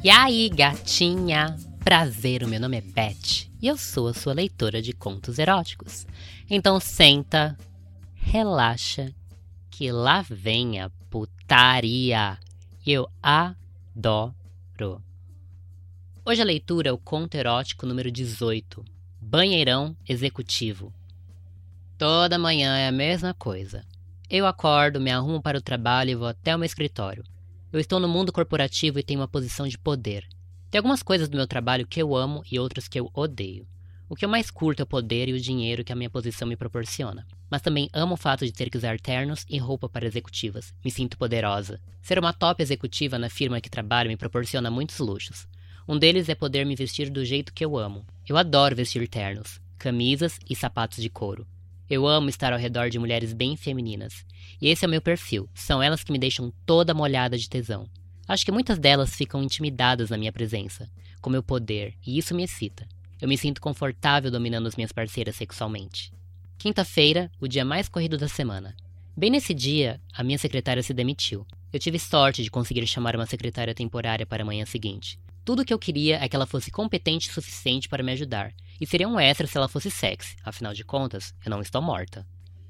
E aí, gatinha? Prazer, o meu nome é Beth e eu sou a sua leitora de contos eróticos. Então senta, relaxa, que lá vem a putaria. Eu adoro. Hoje a leitura é o conto erótico número 18, Banheirão Executivo. Toda manhã é a mesma coisa. Eu acordo, me arrumo para o trabalho e vou até o meu escritório. Eu estou no mundo corporativo e tenho uma posição de poder. Tem algumas coisas do meu trabalho que eu amo e outras que eu odeio. O que eu mais curto é o poder e o dinheiro que a minha posição me proporciona. Mas também amo o fato de ter que usar ternos e roupa para executivas. Me sinto poderosa. Ser uma top executiva na firma que trabalho me proporciona muitos luxos. Um deles é poder me vestir do jeito que eu amo. Eu adoro vestir ternos, camisas e sapatos de couro. Eu amo estar ao redor de mulheres bem femininas. E esse é o meu perfil. São elas que me deixam toda molhada de tesão. Acho que muitas delas ficam intimidadas na minha presença, com meu poder, e isso me excita. Eu me sinto confortável dominando as minhas parceiras sexualmente. Quinta-feira, o dia mais corrido da semana. Bem nesse dia, a minha secretária se demitiu. Eu tive sorte de conseguir chamar uma secretária temporária para a manhã seguinte. Tudo o que eu queria é que ela fosse competente o suficiente para me ajudar, e seria um extra se ela fosse sexy, afinal de contas, eu não estou morta.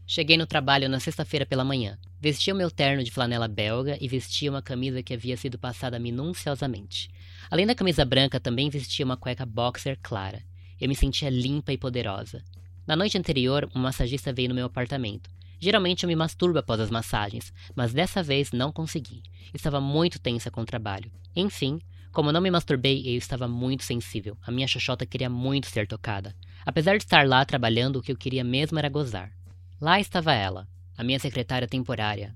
Cheguei no trabalho na sexta-feira pela manhã. Vestia o meu terno de flanela belga e vestia uma camisa que havia sido passada minuciosamente. Além da camisa branca, também vestia uma cueca boxer clara. Eu me sentia limpa e poderosa. Na noite anterior, um massagista veio no meu apartamento. Geralmente eu me masturbo após as massagens, mas dessa vez não consegui. Estava muito tensa com o trabalho. Enfim, como não me masturbei, eu estava muito sensível. A minha xoxota queria muito ser tocada. Apesar de estar lá trabalhando, o que eu queria mesmo era gozar. Lá estava ela, a minha secretária temporária.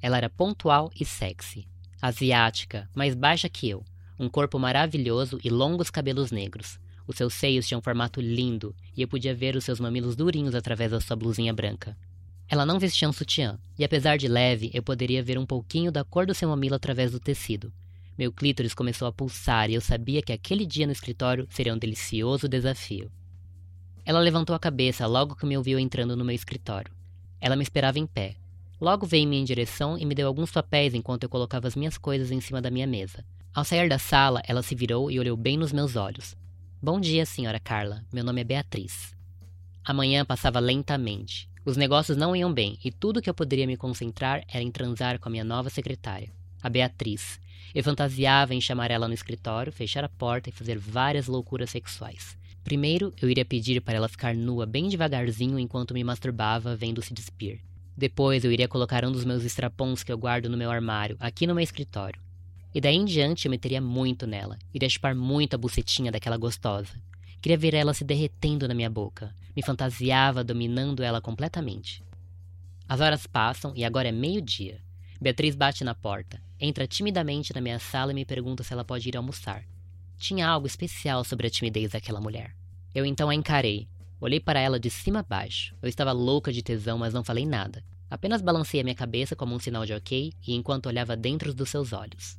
Ela era pontual e sexy. Asiática, mais baixa que eu. Um corpo maravilhoso e longos cabelos negros. Os seus seios tinham um formato lindo e eu podia ver os seus mamilos durinhos através da sua blusinha branca. Ela não vestia um sutiã, e apesar de leve, eu poderia ver um pouquinho da cor do seu mamilo através do tecido. Meu clítoris começou a pulsar e eu sabia que aquele dia no escritório seria um delicioso desafio. Ela levantou a cabeça logo que me ouviu entrando no meu escritório. Ela me esperava em pé. Logo veio em minha direção e me deu alguns papéis enquanto eu colocava as minhas coisas em cima da minha mesa. Ao sair da sala, ela se virou e olhou bem nos meus olhos. Bom dia, senhora Carla. Meu nome é Beatriz. A manhã passava lentamente. Os negócios não iam bem e tudo que eu poderia me concentrar era em transar com a minha nova secretária, a Beatriz, eu fantasiava em chamar ela no escritório, fechar a porta e fazer várias loucuras sexuais. Primeiro, eu iria pedir para ela ficar nua bem devagarzinho enquanto me masturbava, vendo-se despir. Depois, eu iria colocar um dos meus estrapons que eu guardo no meu armário, aqui no meu escritório. E daí em diante eu meteria muito nela, iria chupar muito a bucetinha daquela gostosa. Queria ver ela se derretendo na minha boca. Me fantasiava dominando ela completamente. As horas passam e agora é meio-dia. Beatriz bate na porta, entra timidamente na minha sala e me pergunta se ela pode ir almoçar. Tinha algo especial sobre a timidez daquela mulher. Eu então a encarei. Olhei para ela de cima a baixo. Eu estava louca de tesão, mas não falei nada. Apenas balancei a minha cabeça como um sinal de ok e enquanto olhava dentro dos seus olhos.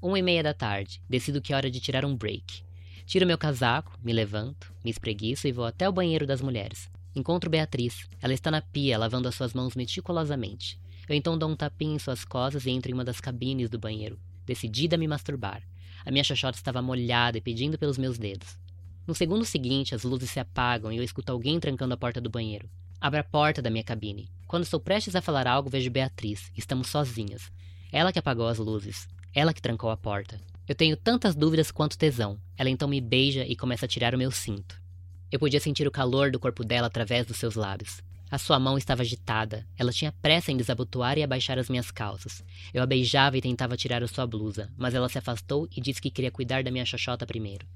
Uma e meia da tarde, decido que é hora de tirar um break. Tiro meu casaco, me levanto, me espreguiço e vou até o banheiro das mulheres. Encontro Beatriz. Ela está na pia, lavando as suas mãos meticulosamente. Eu então dou um tapinha em suas costas e entro em uma das cabines do banheiro, decidida a me masturbar. A minha xoxota estava molhada e pedindo pelos meus dedos. No segundo seguinte, as luzes se apagam e eu escuto alguém trancando a porta do banheiro. Abro a porta da minha cabine. Quando estou prestes a falar algo, vejo Beatriz. Estamos sozinhas. Ela que apagou as luzes. Ela que trancou a porta. Eu tenho tantas dúvidas quanto tesão. Ela então me beija e começa a tirar o meu cinto. Eu podia sentir o calor do corpo dela através dos seus lábios. A sua mão estava agitada. Ela tinha pressa em desabotoar e abaixar as minhas calças. Eu a beijava e tentava tirar a sua blusa, mas ela se afastou e disse que queria cuidar da minha xoxota primeiro.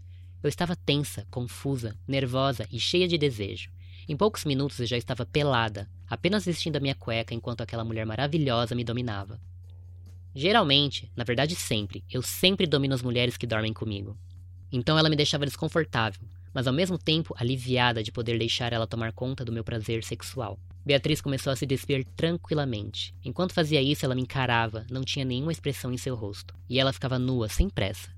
Eu estava tensa, confusa, nervosa e cheia de desejo. Em poucos minutos eu já estava pelada, apenas vestindo a minha cueca enquanto aquela mulher maravilhosa me dominava. Geralmente, na verdade sempre, eu sempre domino as mulheres que dormem comigo. Então ela me deixava desconfortável, mas ao mesmo tempo aliviada de poder deixar ela tomar conta do meu prazer sexual. Beatriz começou a se despir tranquilamente. Enquanto fazia isso, ela me encarava, não tinha nenhuma expressão em seu rosto, e ela ficava nua, sem pressa.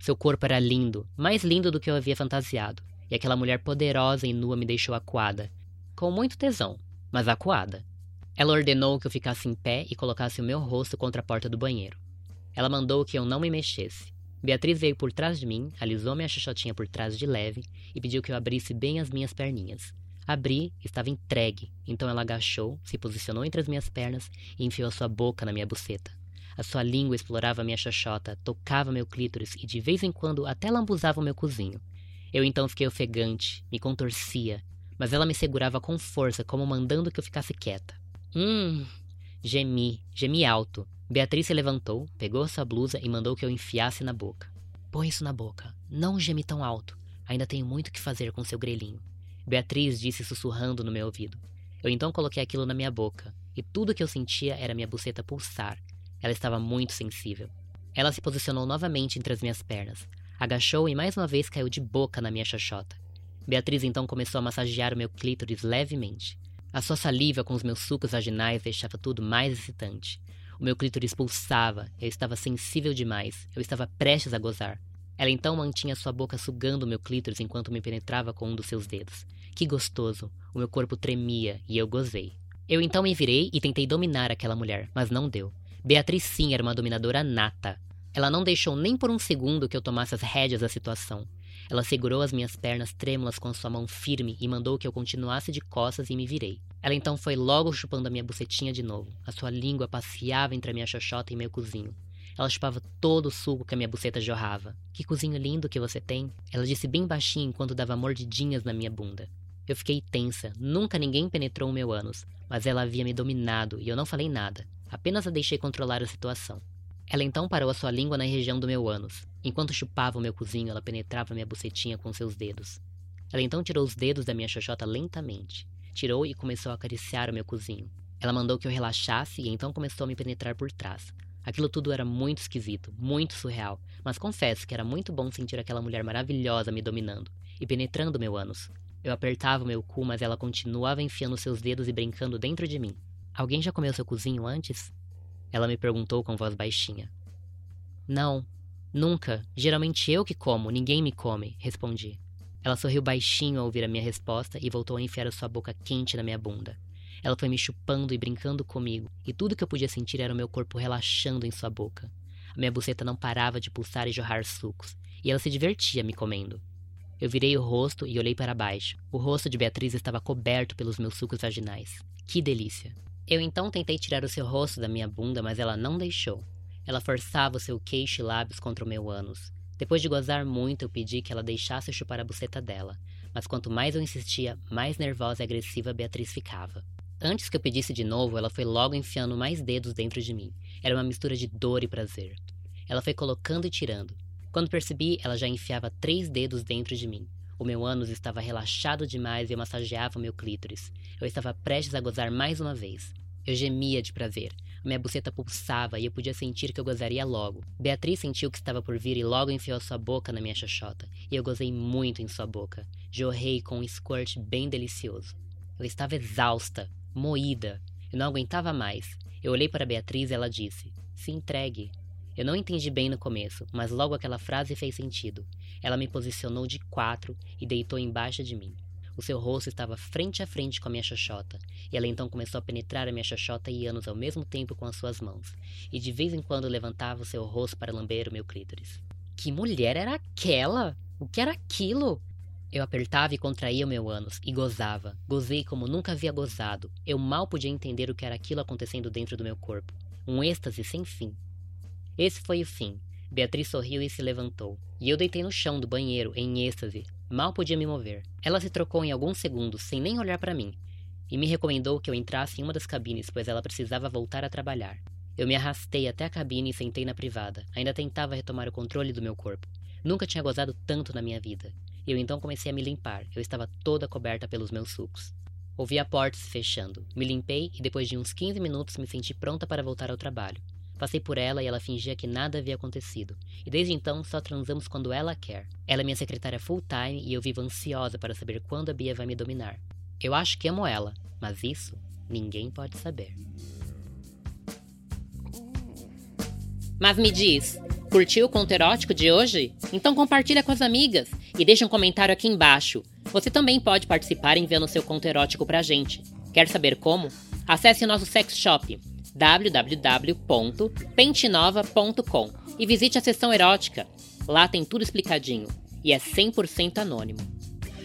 Seu corpo era lindo, mais lindo do que eu havia fantasiado, e aquela mulher poderosa e nua me deixou acuada, com muito tesão, mas acuada. Ela ordenou que eu ficasse em pé e colocasse o meu rosto contra a porta do banheiro. Ela mandou que eu não me mexesse. Beatriz veio por trás de mim, alisou minha xoxotinha por trás de leve e pediu que eu abrisse bem as minhas perninhas. Abri, estava entregue, então ela agachou, se posicionou entre as minhas pernas e enfiou a sua boca na minha buceta. A sua língua explorava minha xoxota, tocava meu clítoris e de vez em quando até lambuzava o meu cozinho. Eu então fiquei ofegante, me contorcia, mas ela me segurava com força, como mandando que eu ficasse quieta. Hum, gemi, gemi alto, Beatriz se levantou, pegou sua blusa e mandou que eu enfiasse na boca. Põe isso na boca. Não geme tão alto. Ainda tenho muito que fazer com seu grelhinho. Beatriz disse sussurrando no meu ouvido. Eu então coloquei aquilo na minha boca, e tudo que eu sentia era minha buceta pulsar. Ela estava muito sensível. Ela se posicionou novamente entre as minhas pernas, agachou e mais uma vez caiu de boca na minha xoxota. Beatriz então começou a massagear o meu clítoris levemente. A sua saliva com os meus sucos vaginais deixava tudo mais excitante. O meu clítoris pulsava, eu estava sensível demais, eu estava prestes a gozar. Ela então mantinha sua boca sugando o meu clítoris enquanto me penetrava com um dos seus dedos. Que gostoso! O meu corpo tremia e eu gozei. Eu então me virei e tentei dominar aquela mulher, mas não deu. Beatriz sim era uma dominadora nata. Ela não deixou nem por um segundo que eu tomasse as rédeas da situação. Ela segurou as minhas pernas trêmulas com sua mão firme e mandou que eu continuasse de costas e me virei. Ela então foi logo chupando a minha bucetinha de novo. A sua língua passeava entre a minha xoxota e meu cozinho. Ela chupava todo o suco que a minha buceta jorrava. Que cozinho lindo que você tem! Ela disse bem baixinho enquanto dava mordidinhas na minha bunda. Eu fiquei tensa. Nunca ninguém penetrou o meu ânus, mas ela havia me dominado e eu não falei nada. Apenas a deixei controlar a situação. Ela então parou a sua língua na região do meu ânus. Enquanto chupava o meu cozinho, ela penetrava minha bucetinha com seus dedos. Ela então tirou os dedos da minha xoxota lentamente tirou e começou a acariciar o meu cozinho. Ela mandou que eu relaxasse e então começou a me penetrar por trás. Aquilo tudo era muito esquisito, muito surreal, mas confesso que era muito bom sentir aquela mulher maravilhosa me dominando e penetrando meu ânus. Eu apertava o meu cu, mas ela continuava enfiando seus dedos e brincando dentro de mim. Alguém já comeu seu cozinho antes? Ela me perguntou com voz baixinha. Não, nunca. Geralmente eu que como, ninguém me come, respondi. Ela sorriu baixinho ao ouvir a minha resposta e voltou a enfiar a sua boca quente na minha bunda. Ela foi me chupando e brincando comigo, e tudo que eu podia sentir era o meu corpo relaxando em sua boca. A minha buceta não parava de pulsar e jorrar sucos, e ela se divertia me comendo. Eu virei o rosto e olhei para baixo. O rosto de Beatriz estava coberto pelos meus sucos vaginais. Que delícia! Eu então tentei tirar o seu rosto da minha bunda, mas ela não deixou. Ela forçava o seu queixo e lábios contra o meu ânus. Depois de gozar muito, eu pedi que ela deixasse eu chupar a buceta dela, mas quanto mais eu insistia, mais nervosa e agressiva Beatriz ficava. Antes que eu pedisse de novo, ela foi logo enfiando mais dedos dentro de mim. Era uma mistura de dor e prazer. Ela foi colocando e tirando. Quando percebi, ela já enfiava três dedos dentro de mim. O meu ânus estava relaxado demais e eu massageava o meu clítoris. Eu estava prestes a gozar mais uma vez. Eu gemia de prazer. Minha buceta pulsava e eu podia sentir que eu gozaria logo. Beatriz sentiu que estava por vir e logo enfiou sua boca na minha xoxota. E eu gozei muito em sua boca. Jorrei com um squirt bem delicioso. Eu estava exausta, moída. Eu não aguentava mais. Eu olhei para Beatriz e ela disse: Se entregue. Eu não entendi bem no começo, mas logo aquela frase fez sentido. Ela me posicionou de quatro e deitou embaixo de mim. O seu rosto estava frente a frente com a minha xoxota, e ela então começou a penetrar a minha xoxota e ânus ao mesmo tempo com as suas mãos, e de vez em quando levantava o seu rosto para lamber o meu clítoris. Que mulher era aquela? O que era aquilo? Eu apertava e contraía o meu ânus e gozava. Gozei como nunca havia gozado. Eu mal podia entender o que era aquilo acontecendo dentro do meu corpo. Um êxtase sem fim. Esse foi o fim. Beatriz sorriu e se levantou. E eu deitei no chão do banheiro, em êxtase, Mal podia me mover. Ela se trocou em alguns segundos, sem nem olhar para mim, e me recomendou que eu entrasse em uma das cabines, pois ela precisava voltar a trabalhar. Eu me arrastei até a cabine e sentei na privada. Ainda tentava retomar o controle do meu corpo. Nunca tinha gozado tanto na minha vida. Eu então comecei a me limpar. Eu estava toda coberta pelos meus sucos. Ouvi a porta se fechando. Me limpei e depois de uns 15 minutos me senti pronta para voltar ao trabalho. Passei por ela e ela fingia que nada havia acontecido. E desde então só transamos quando ela quer. Ela é minha secretária full time e eu vivo ansiosa para saber quando a Bia vai me dominar. Eu acho que amo ela, mas isso ninguém pode saber. Mas me diz, curtiu o conto erótico de hoje? Então compartilha com as amigas e deixa um comentário aqui embaixo. Você também pode participar enviando seu conto erótico pra gente. Quer saber como? Acesse nosso sex shop www.pentenova.com e visite a seção erótica. Lá tem tudo explicadinho e é 100% anônimo.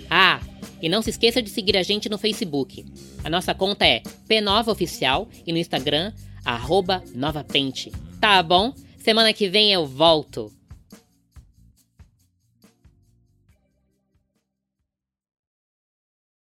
Ah, e não se esqueça de seguir a gente no Facebook. A nossa conta é P9 Oficial e no Instagram, arroba Novapente. Tá bom? Semana que vem eu volto.